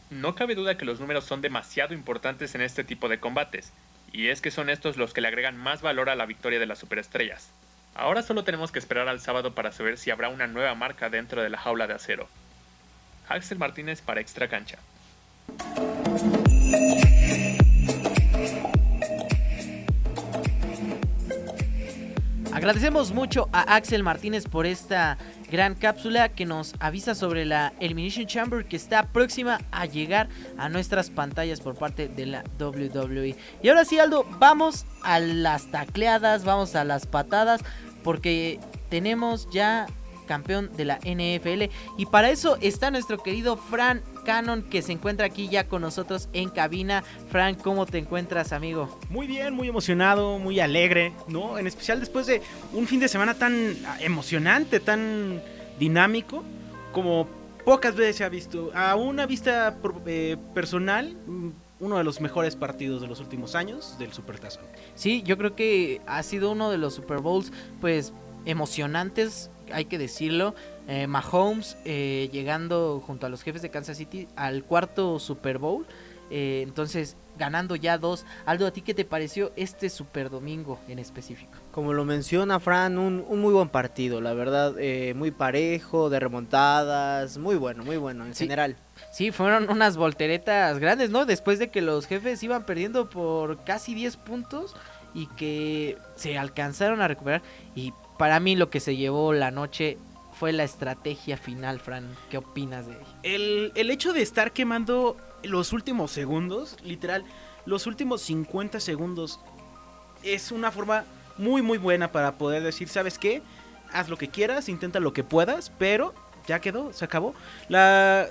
Speaker 17: No cabe duda que los números son demasiado importantes en este tipo de combates, y es que son estos los que le agregan más valor a la victoria de las superestrellas. Ahora solo tenemos que esperar al sábado para saber si habrá una nueva marca dentro de la jaula de acero. Axel Martínez para Extra Cancha.
Speaker 5: Agradecemos mucho a Axel Martínez por esta gran cápsula que nos avisa sobre la Elimination Chamber que está próxima a llegar a nuestras pantallas por parte de la WWE. Y ahora sí, Aldo, vamos a las tacleadas, vamos a las patadas, porque tenemos ya campeón de la NFL. Y para eso está nuestro querido Fran Cannon que se encuentra aquí ya con nosotros en cabina. Fran, ¿cómo te encuentras, amigo?
Speaker 18: Muy bien, muy emocionado, muy alegre, ¿no? En especial después de un fin de semana tan emocionante, tan dinámico, como pocas veces se ha visto. A una vista eh, personal, uno de los mejores partidos de los últimos años del Supertazón.
Speaker 5: Sí, yo creo que ha sido uno de los Super Bowls, pues emocionantes, hay que decirlo. Eh, Mahomes eh, llegando junto a los jefes de Kansas City al cuarto Super Bowl. Eh, entonces, ganando ya dos. Aldo, ¿a ti qué te pareció este Super Domingo en específico?
Speaker 6: Como lo menciona Fran, un, un muy buen partido, la verdad, eh, muy parejo, de remontadas, muy bueno, muy bueno en
Speaker 5: Sí.
Speaker 6: general.
Speaker 5: Sí, fueron unas volteretas grandes, ¿no? Después de que los jefes iban perdiendo por casi 10 puntos y que se alcanzaron a recuperar. Y para mí lo que se llevó la noche fue la estrategia final, Fran. ¿Qué opinas de ello?
Speaker 18: El, el hecho de estar quemando los últimos segundos, literal, los últimos 50 segundos, es una forma muy, muy buena para poder decir, ¿sabes qué? Haz lo que quieras, intenta lo que puedas, pero ya quedó, se acabó. La,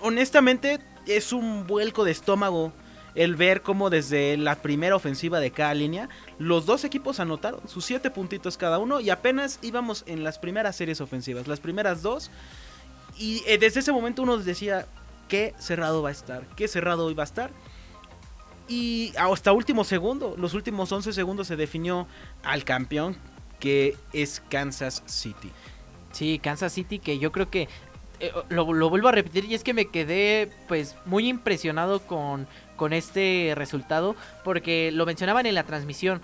Speaker 18: honestamente, es un vuelco de estómago el ver cómo desde la primera ofensiva de cada línea, los dos equipos anotaron sus siete puntitos cada uno y apenas íbamos en las primeras series ofensivas, las primeras dos. Y eh, desde ese momento uno decía, qué cerrado va a estar, qué cerrado va a estar. Y hasta último segundo, los últimos 11 segundos se definió al campeón, que es Kansas City.
Speaker 5: Sí, Kansas City, que yo creo que eh, lo, lo vuelvo a repetir y es que me quedé pues muy impresionado con, con este resultado porque lo mencionaban en la transmisión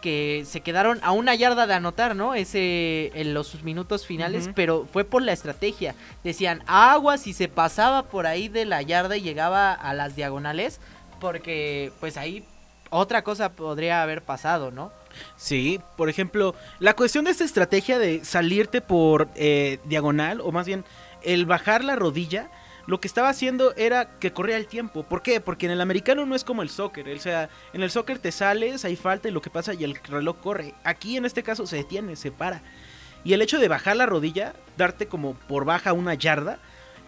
Speaker 5: que se quedaron a una yarda de anotar, ¿no? Ese en los minutos finales, pero fue por la estrategia. Decían, agua si se pasaba por ahí de la yarda y llegaba a las diagonales, porque pues ahí otra cosa podría haber pasado, ¿no?
Speaker 18: Sí, por ejemplo, la cuestión de esta estrategia de salirte por eh, diagonal, o más bien el bajar la rodilla, lo que estaba haciendo era que corría el tiempo. ¿Por qué? Porque en el americano no es como el soccer. O sea, en el soccer te sales, hay falta y lo que pasa y el reloj corre. Aquí en este caso se detiene, se para. Y el hecho de bajar la rodilla, darte como por baja una yarda,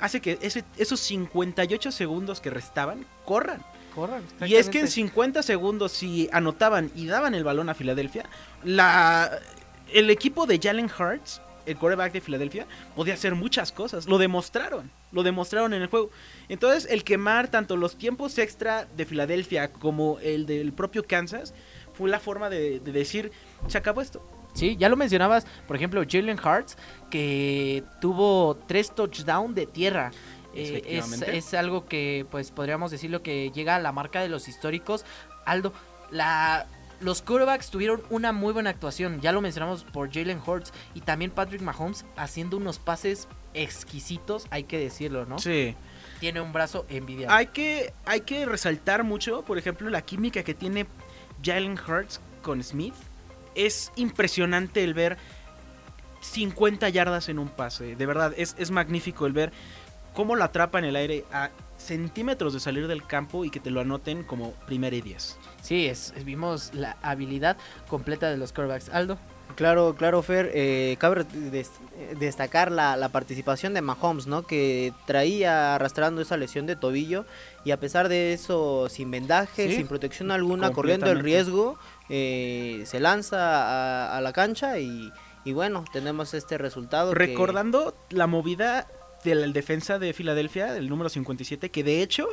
Speaker 18: hace que ese- esos 58 segundos que restaban corran.
Speaker 5: Corran.
Speaker 18: Y es que en 50 segundos, si anotaban y daban el balón a Filadelfia, la, el equipo de Jalen Hurts, el quarterback de Filadelfia, podía hacer muchas cosas. Lo demostraron. Lo demostraron en el juego. Entonces, el quemar tanto los tiempos extra de Filadelfia como el del propio Kansas fue la forma de, de decir: se acabó esto.
Speaker 5: Sí, ya lo mencionabas, por ejemplo, Jalen Hurts, que tuvo tres touchdowns de tierra. Eh, es, es algo que, pues, podríamos decirlo que llega a la marca de los históricos. Aldo, la, los quarterbacks tuvieron una muy buena actuación. Ya lo mencionamos por Jalen Hurts y también Patrick Mahomes haciendo unos pases exquisitos, hay que decirlo, ¿no?
Speaker 18: Sí.
Speaker 5: Tiene un brazo envidiable.
Speaker 18: Hay que, hay que resaltar mucho, por ejemplo, la química que tiene Jalen Hurts con Smith. Es impresionante el ver 50 yardas en un pase. De verdad, es, es magnífico el ver cómo lo atrapa en el aire a centímetros de salir del campo y que te lo anoten como primera y 10.
Speaker 5: Sí, es, vimos la habilidad completa de los quarterbacks. Aldo.
Speaker 6: Claro, claro, Fer. eh, cabe des- destacar la, la participación de Mahomes, ¿no? Que traía arrastrando esa lesión de tobillo y a pesar de eso, sin vendaje,
Speaker 18: Sí,
Speaker 6: sin protección alguna, corriendo el riesgo, eh, se lanza a, a la cancha y, y bueno, tenemos este resultado. que-
Speaker 18: Recordando la movida de la defensa de Filadelfia, el número 57, que de hecho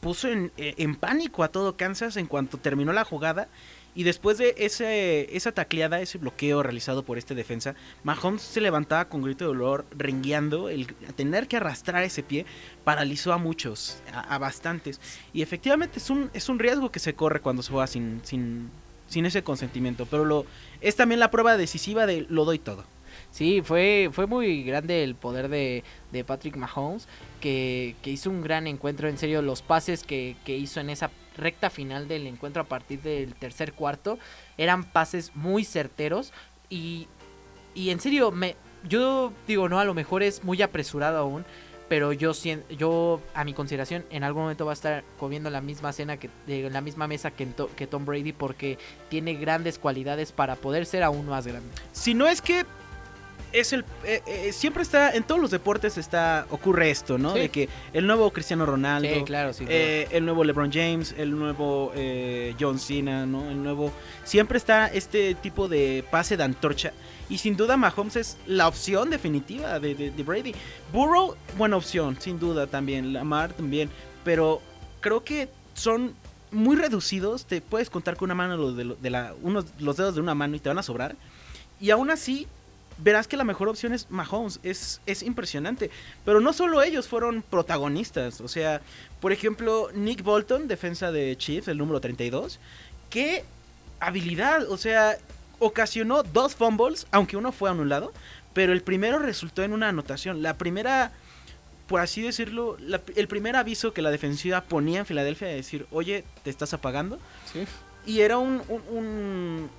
Speaker 18: puso en, eh, en pánico a todo Kansas en cuanto terminó la jugada. Y después de ese, esa tacleada, ese bloqueo realizado por este defensa, Mahomes se levantaba con grito de dolor, rengueando. El tener que arrastrar ese pie paralizó a muchos, a, a bastantes. Y efectivamente es un, es un riesgo que se corre cuando se juega sin, sin, sin ese consentimiento. Pero lo, es también la prueba decisiva de lo doy todo.
Speaker 5: Sí, fue, fue muy grande el poder de, de Patrick Mahomes, que, que hizo un gran encuentro. En serio, los pases que, que hizo en esa recta final del encuentro a partir del tercer cuarto eran pases muy certeros. Y, y en serio, me, yo digo, no, a lo mejor es muy apresurado aún. Pero yo, yo, a mi consideración, en algún momento va a estar comiendo la misma cena, que, de la misma mesa que, que Tom Brady, porque tiene grandes cualidades para poder ser aún más grande.
Speaker 18: Si no es que es el eh, eh, siempre está en todos los deportes está ocurre esto, ¿no?
Speaker 5: Sí.
Speaker 18: De que el nuevo Cristiano Ronaldo,
Speaker 5: Sí, claro, sin
Speaker 18: eh, el nuevo LeBron James, el nuevo John Cena, ¿no? El nuevo siempre está este tipo de pase de antorcha y sin duda Mahomes es la opción definitiva de, de- de Brady. Burrow buena opción, sin duda también, Lamar también, pero creo que son muy reducidos, te puedes contar con una mano de, de la unos los dedos de una mano y te van a sobrar. Y aún así, verás que la mejor opción es Mahomes. Es, es impresionante. Pero no solo ellos fueron protagonistas. O sea, por ejemplo, Nick Bolton, defensa de Chiefs, el número 32. Qué habilidad. O sea, ocasionó dos fumbles, aunque uno fue anulado. Pero el primero resultó en una anotación. La primera, por así decirlo, el primer aviso que la defensiva ponía en Filadelfia de decir, oye, te estás apagando. Y era un,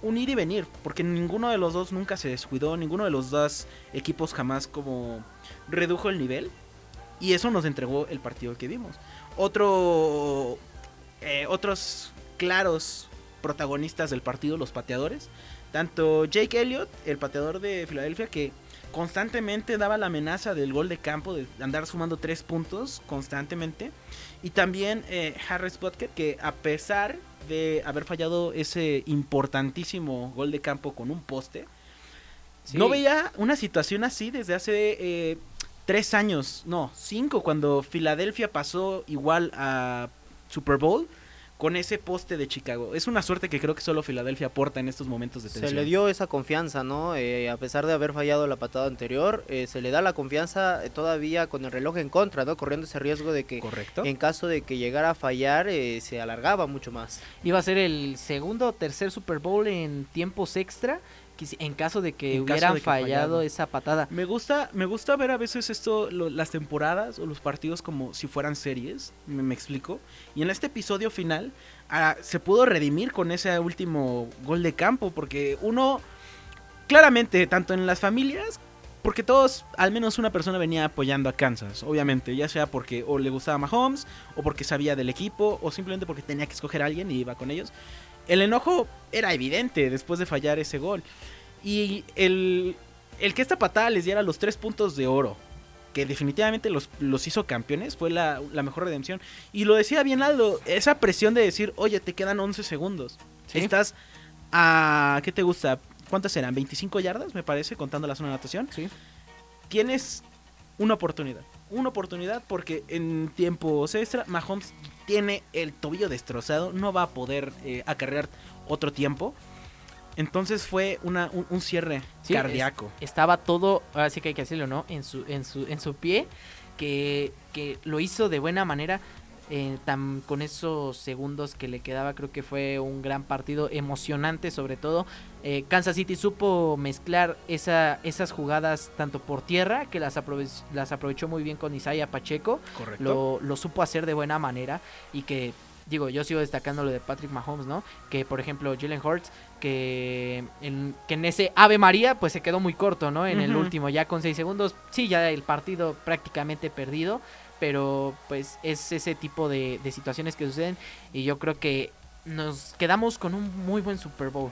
Speaker 18: un, ir y venir, porque ninguno de los dos nunca se descuidó, ninguno de los dos equipos jamás como redujo el nivel. Y eso nos entregó el partido que vimos. Otro, eh, otros claros protagonistas del partido, los pateadores. Tanto Jake Elliott, el pateador de Filadelfia, que constantemente daba la amenaza del gol de campo, de andar sumando tres puntos constantemente. Y también eh, Harris Butker, que a pesar de haber fallado ese importantísimo gol de campo con un poste,
Speaker 5: Sí.
Speaker 18: no veía una situación así desde hace eh, tres años, no, cinco, cuando Filadelfia pasó igual a Super Bowl con ese poste de Chicago. Es una suerte que creo que solo Filadelfia aporta en estos momentos de tensión.
Speaker 6: Se le dio esa confianza, ¿no? Eh, a pesar de haber fallado la patada anterior, eh, se le da la confianza eh, todavía con el reloj en contra, ¿no? Corriendo ese riesgo de que
Speaker 18: Correcto.
Speaker 6: en caso de que llegara a fallar, eh, se alargaba mucho más.
Speaker 5: Iba a ser el segundo o tercer Super Bowl en tiempos extra, en caso de que
Speaker 18: En
Speaker 5: hubieran
Speaker 18: de que
Speaker 5: fallado
Speaker 18: fallado.
Speaker 5: esa patada.
Speaker 18: Me gusta, me gusta ver a veces esto, lo- las temporadas o los partidos como si fueran series, me, me explico. Y en este episodio final ah, se pudo redimir con ese último gol de campo, porque uno, claramente, tanto en las familias, porque todos, al menos una persona venía apoyando a Kansas, obviamente, ya sea porque o le gustaba Mahomes, o porque sabía del equipo, o simplemente porque tenía que escoger a alguien y iba con ellos. El enojo era evidente después de fallar ese gol. Y el, el que esta patada les diera los tres puntos de oro, que definitivamente los, los hizo campeones, fue la, la mejor redención. Y lo decía bien Aldo, esa presión de decir, oye, te quedan 11 segundos. Estás a, ¿qué te gusta? ¿Cuántas eran? ¿25 yardas, me parece, contando la zona de natación?
Speaker 5: Sí.
Speaker 18: Tienes una oportunidad. Una oportunidad porque en tiempos extra Mahomes tiene el tobillo destrozado, no va a poder eh, acarrear otro tiempo. Entonces fue una, un, un cierre
Speaker 5: Sí,
Speaker 18: cardíaco.
Speaker 5: es- estaba todo, ahora sí que hay que decirlo, ¿no? En su, en su, en su pie, que, que lo hizo de buena manera. Eh, tan, con esos segundos que le quedaba, creo que fue un gran partido emocionante, sobre todo. Eh, Kansas City supo mezclar esa, esas jugadas tanto por tierra, que las, aprove- las aprovechó muy bien con Isaiah Pacheco.
Speaker 18: Correcto.
Speaker 5: Lo, lo supo hacer de buena manera y que digo, yo sigo destacando lo de Patrick Mahomes, ¿no? Que por ejemplo Jalen Hurts, que en, que en ese Ave María, pues se quedó muy corto, ¿no? En el último, ya con 6 segundos, sí, ya el partido prácticamente perdido, pero pues es ese tipo de, de situaciones que suceden y yo creo que nos quedamos con un muy buen Super Bowl.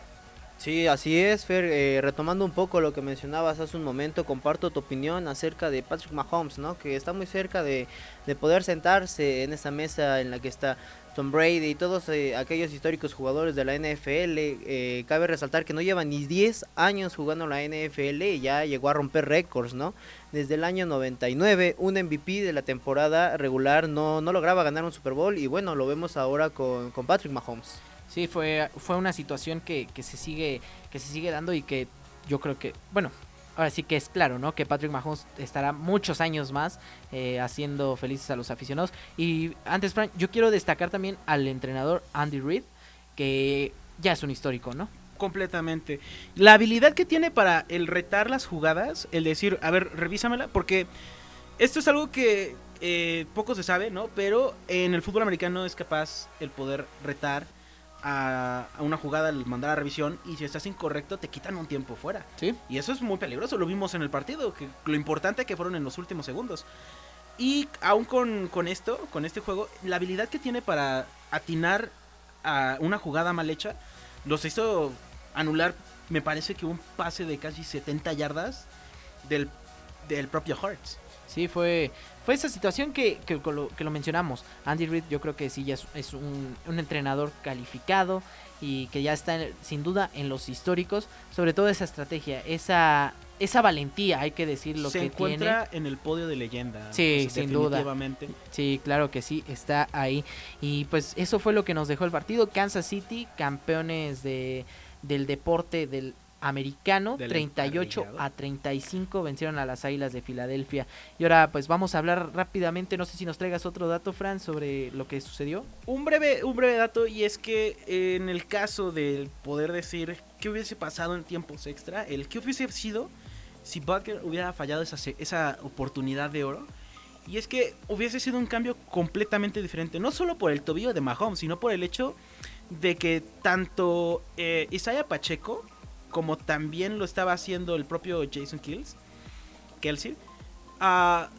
Speaker 6: Sí, así es, Fer. eh, retomando un poco lo que mencionabas hace un momento, comparto tu opinión acerca de Patrick Mahomes, ¿no? Que está muy cerca de, de poder sentarse en esa mesa en la que está Tom Brady y todos eh, aquellos históricos jugadores de la NFL. eh, cabe resaltar que no lleva ni 10 años jugando la NFL y ya llegó a romper récords, ¿no? Desde el año 99, un MVP de la temporada regular no, no lograba ganar un Super Bowl y bueno, lo vemos ahora con, con Patrick Mahomes.
Speaker 5: Sí, fue, fue una situación que, que se sigue, que se sigue dando y que yo creo que, bueno, ahora sí que es claro, ¿no? Que Patrick Mahomes estará muchos años más eh, haciendo felices a los aficionados. Y antes, Frank, yo quiero destacar también al entrenador Andy Reid, que ya es un histórico, ¿no?
Speaker 18: Completamente. La habilidad que tiene para el retar las jugadas, el decir, a ver, revísamela, porque esto es algo que eh, poco se sabe, ¿no? Pero en el fútbol americano es capaz el poder retar a, a una jugada, el mandar a revisión, y si estás incorrecto, te quitan un tiempo fuera.
Speaker 5: Sí.
Speaker 18: Y eso es muy peligroso, lo vimos en el partido, que lo importante que fueron en los últimos segundos. Y aún con, con esto, con este juego, la habilidad que tiene para atinar a una jugada mal hecha, los hizo anular, me parece que un pase de casi 70 yardas del, del propio Hearts.
Speaker 5: Sí, fue, fue esa situación que, que, que lo, que lo mencionamos. Andy Reid yo creo que sí ya es, es un, un entrenador calificado y que ya está sin duda en los históricos, sobre todo esa estrategia, esa, esa valentía, hay que decir lo
Speaker 18: Se
Speaker 5: que
Speaker 18: encuentra
Speaker 5: tiene.
Speaker 18: en el podio de leyenda.
Speaker 5: Sí, sin duda. Sí, claro que sí, está ahí. Y pues eso fue lo que nos dejó el partido. Kansas City, campeones de, del deporte del americano,
Speaker 18: Del
Speaker 5: 38
Speaker 18: emparrillado.
Speaker 5: a 35 vencieron a las Águilas de Filadelfia. Y ahora pues vamos a hablar rápidamente, no sé si nos traigas otro dato, Fran, sobre lo que sucedió.
Speaker 18: Un breve, un breve dato y es que eh, en el caso del poder decir qué hubiese pasado en tiempos extra, el que hubiese sido si Butker hubiera fallado esa, esa oportunidad de oro. Y es que hubiese sido un cambio completamente diferente, no solo por el tobillo de Mahomes, sino por el hecho de que tanto eh, Isaiah Pacheco como también lo estaba haciendo el propio Jason Kelsey, ah,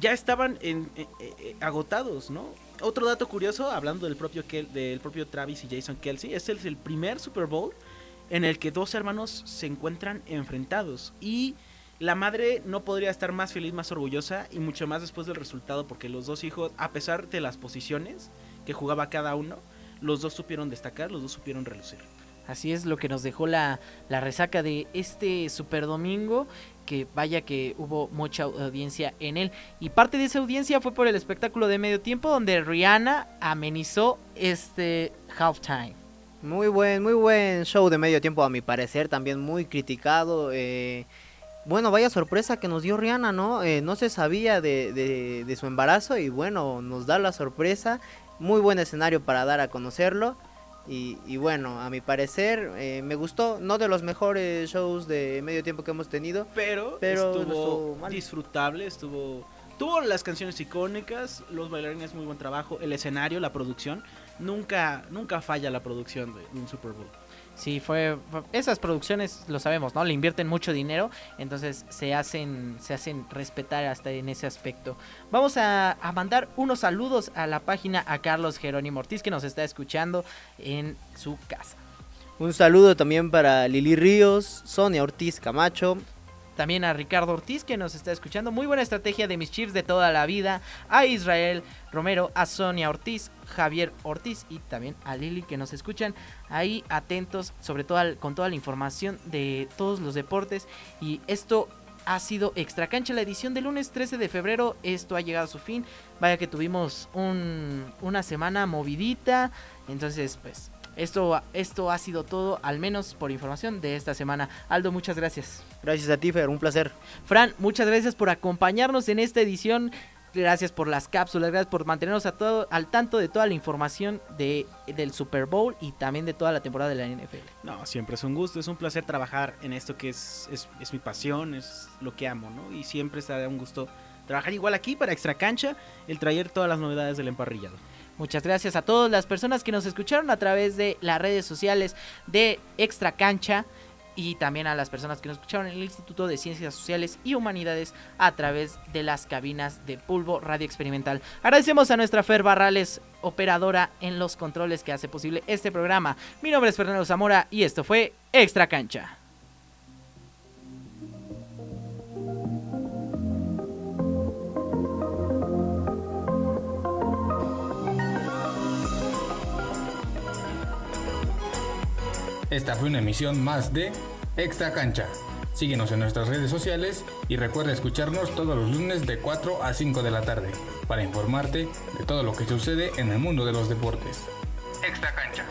Speaker 18: ya estaban en- eh, eh, agotados, ¿no? Otro dato curioso, hablando del propio, del propio Travis y Jason Kelsey, es el primer Super Bowl en el que dos hermanos se encuentran enfrentados. Y la madre no podría estar más feliz, más orgullosa y mucho más después del resultado porque los dos hijos, a pesar de las posiciones que jugaba cada uno, los dos supieron destacar, los dos supieron relucir.
Speaker 5: Así es lo que nos dejó la, resaca de este Super Domingo, que vaya que hubo mucha audiencia en él. Y parte de esa audiencia fue por el espectáculo de medio tiempo donde Rihanna amenizó este halftime.
Speaker 6: Muy buen, muy buen show de medio tiempo a mi parecer, también muy criticado. eh, bueno, vaya sorpresa que nos dio Rihanna, ¿no? Eh, no se sabía de- de su embarazo y bueno, nos da la sorpresa. Muy buen escenario para dar a conocerlo. Y, y bueno, a mi parecer eh, me gustó, no de los mejores shows de medio tiempo que hemos tenido.
Speaker 18: Pero,
Speaker 6: Pero
Speaker 18: estuvo
Speaker 6: estuvo mal.
Speaker 18: disfrutable, estuvo... Tuvo las canciones icónicas, los bailarines muy buen trabajo, el escenario, la producción. Nunca, nunca falla la producción de un Super Bowl.
Speaker 5: Sí, fue, esas producciones lo sabemos, ¿no? Le invierten mucho dinero, entonces se hacen se hacen respetar hasta en ese aspecto. Vamos a, a mandar unos saludos a la página a Carlos Jerónimo Ortiz que nos está escuchando en su casa.
Speaker 6: Un saludo también para Lili Ríos, Sonia Ortiz Camacho,
Speaker 5: También a Ricardo Ortiz que nos está escuchando. Muy buena estrategia de mis chips de toda la vida. A Israel Romero, a Sonia Ortiz, Javier Ortiz y también a Lili que nos escuchan ahí atentos, sobre todo con toda la información de todos los deportes. Y esto ha sido Extra Cancha, la edición del lunes 13 de febrero. Esto ha llegado a su fin. Vaya que tuvimos un- una semana movidita. Entonces, pues, esto, esto ha sido todo, al menos por información de esta semana. Aldo, muchas gracias.
Speaker 6: Gracias a ti, Fer, un placer.
Speaker 5: Fran, muchas gracias por acompañarnos en esta edición. Gracias por las cápsulas, gracias por mantenernos a todo, al tanto de toda la información de, del Super Bowl y también de toda la temporada de la NFL.
Speaker 18: No, siempre es un gusto, es un placer trabajar en esto que es, es, es mi pasión, es lo que amo, ¿no? Y siempre estará un gusto trabajar igual aquí para Extra Cancha, el traer todas las novedades del emparrillado.
Speaker 5: Muchas gracias a todas las personas que nos escucharon a través de las redes sociales de Extra Cancha y también a las personas que nos escucharon en el Instituto de Ciencias Sociales y Humanidades a través de las cabinas de Pulvo Radio Experimental. Agradecemos a nuestra Fer Barrales, operadora en los controles que hace posible este programa. Mi nombre es Fernando Zamora y esto fue Extra Cancha.
Speaker 4: Esta fue una emisión más de Extra Cancha. Síguenos en nuestras redes sociales y recuerda escucharnos todos los lunes de 4 a 5 de la tarde para informarte de todo lo que sucede en el mundo de los deportes. Extra Cancha.